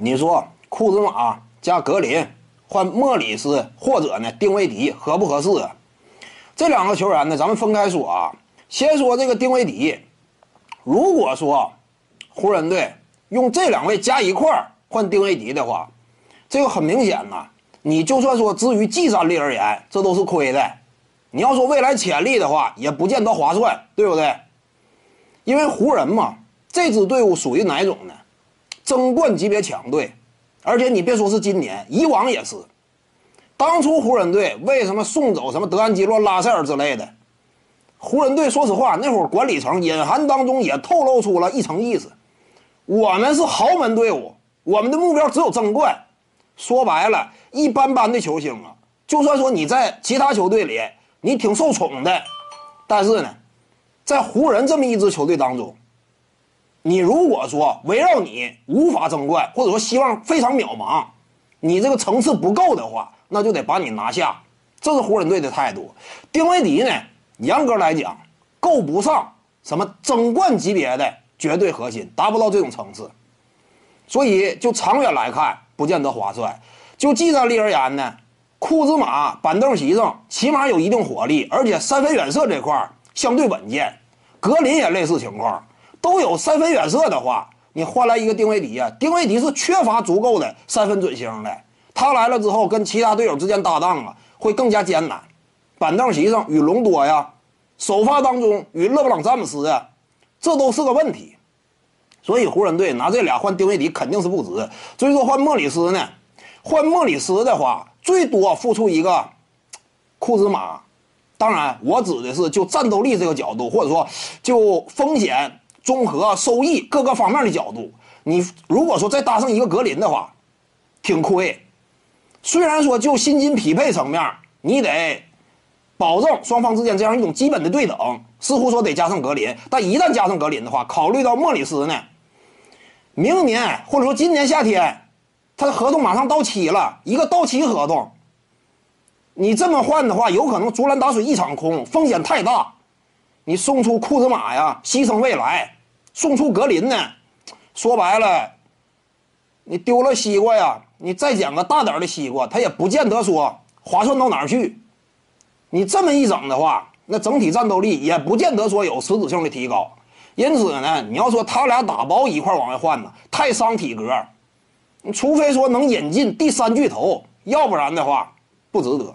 你说库兹马加格林换莫里斯或者呢丁威迪合不合适？这两个球员呢，咱们分开说啊。先说这个丁威迪，如果说湖人队用这两位加一块换丁威迪的话，这个很明显呐。你就算说至于技战力而言，这都是亏的。你要说未来潜力的话，也不见得划算，对不对？因为湖人嘛，这支队伍属于哪种呢？争冠级别强队，而且你别说是今年，以往也是。当初湖人队为什么送走什么德安吉洛、拉塞尔之类的？湖人队说实话，那会儿管理层隐含当中也透露出了一层意思：我们是豪门队伍，我们的目标只有争冠。说白了，一般般的球星啊，就算说你在其他球队里你挺受宠的，但是呢，在湖人这么一支球队当中，你如果说围绕你无法争冠，或者说希望非常渺茫，你这个层次不够的话，那就得把你拿下。这是湖人队的态度。丁威迪呢？严格来讲，够不上什么争冠级别的绝对核心，达不到这种层次，所以就长远来看，不见得划算。就技战力而言呢，库兹马板凳席上起码有一定火力，而且三分远射这块相对稳健。格林也类似情况，都有三分远射的话，你换来一个丁威迪啊，丁威迪是缺乏足够的三分准星的。他来了之后，跟其他队友之间搭档啊，会更加艰难。板凳席上与隆多呀，首发当中与勒布朗詹姆斯啊，这都是个问题。所以湖人队拿这俩换丁威迪肯定是不值。至于说换莫里斯呢，换莫里斯的话，最多付出一个库兹马。当然，我指的是就战斗力这个角度，或者说就风险综合收益各个方面的角度。你如果说再搭上一个格林的话，挺亏。虽然说就薪金匹配层面，你得。保证双方之间这样一种基本的对等，似乎说得加上格林，但一旦加上格林的话，考虑到莫里斯呢，明年或者说今年夏天，他的合同马上到期了，一个到期合同，你这么换的话，有可能竹篮打水一场空，风险太大。你送出库兹马呀，牺牲未来；送出格林呢，说白了，你丢了西瓜呀，你再捡个大点的西瓜，他也不见得说划算到哪儿去。你这么一整的话，那整体战斗力也不见得说有实质性的提高。因此呢，你要说他俩打包一块往外换呢，太伤体格。除非说能引进第三巨头，要不然的话不值得。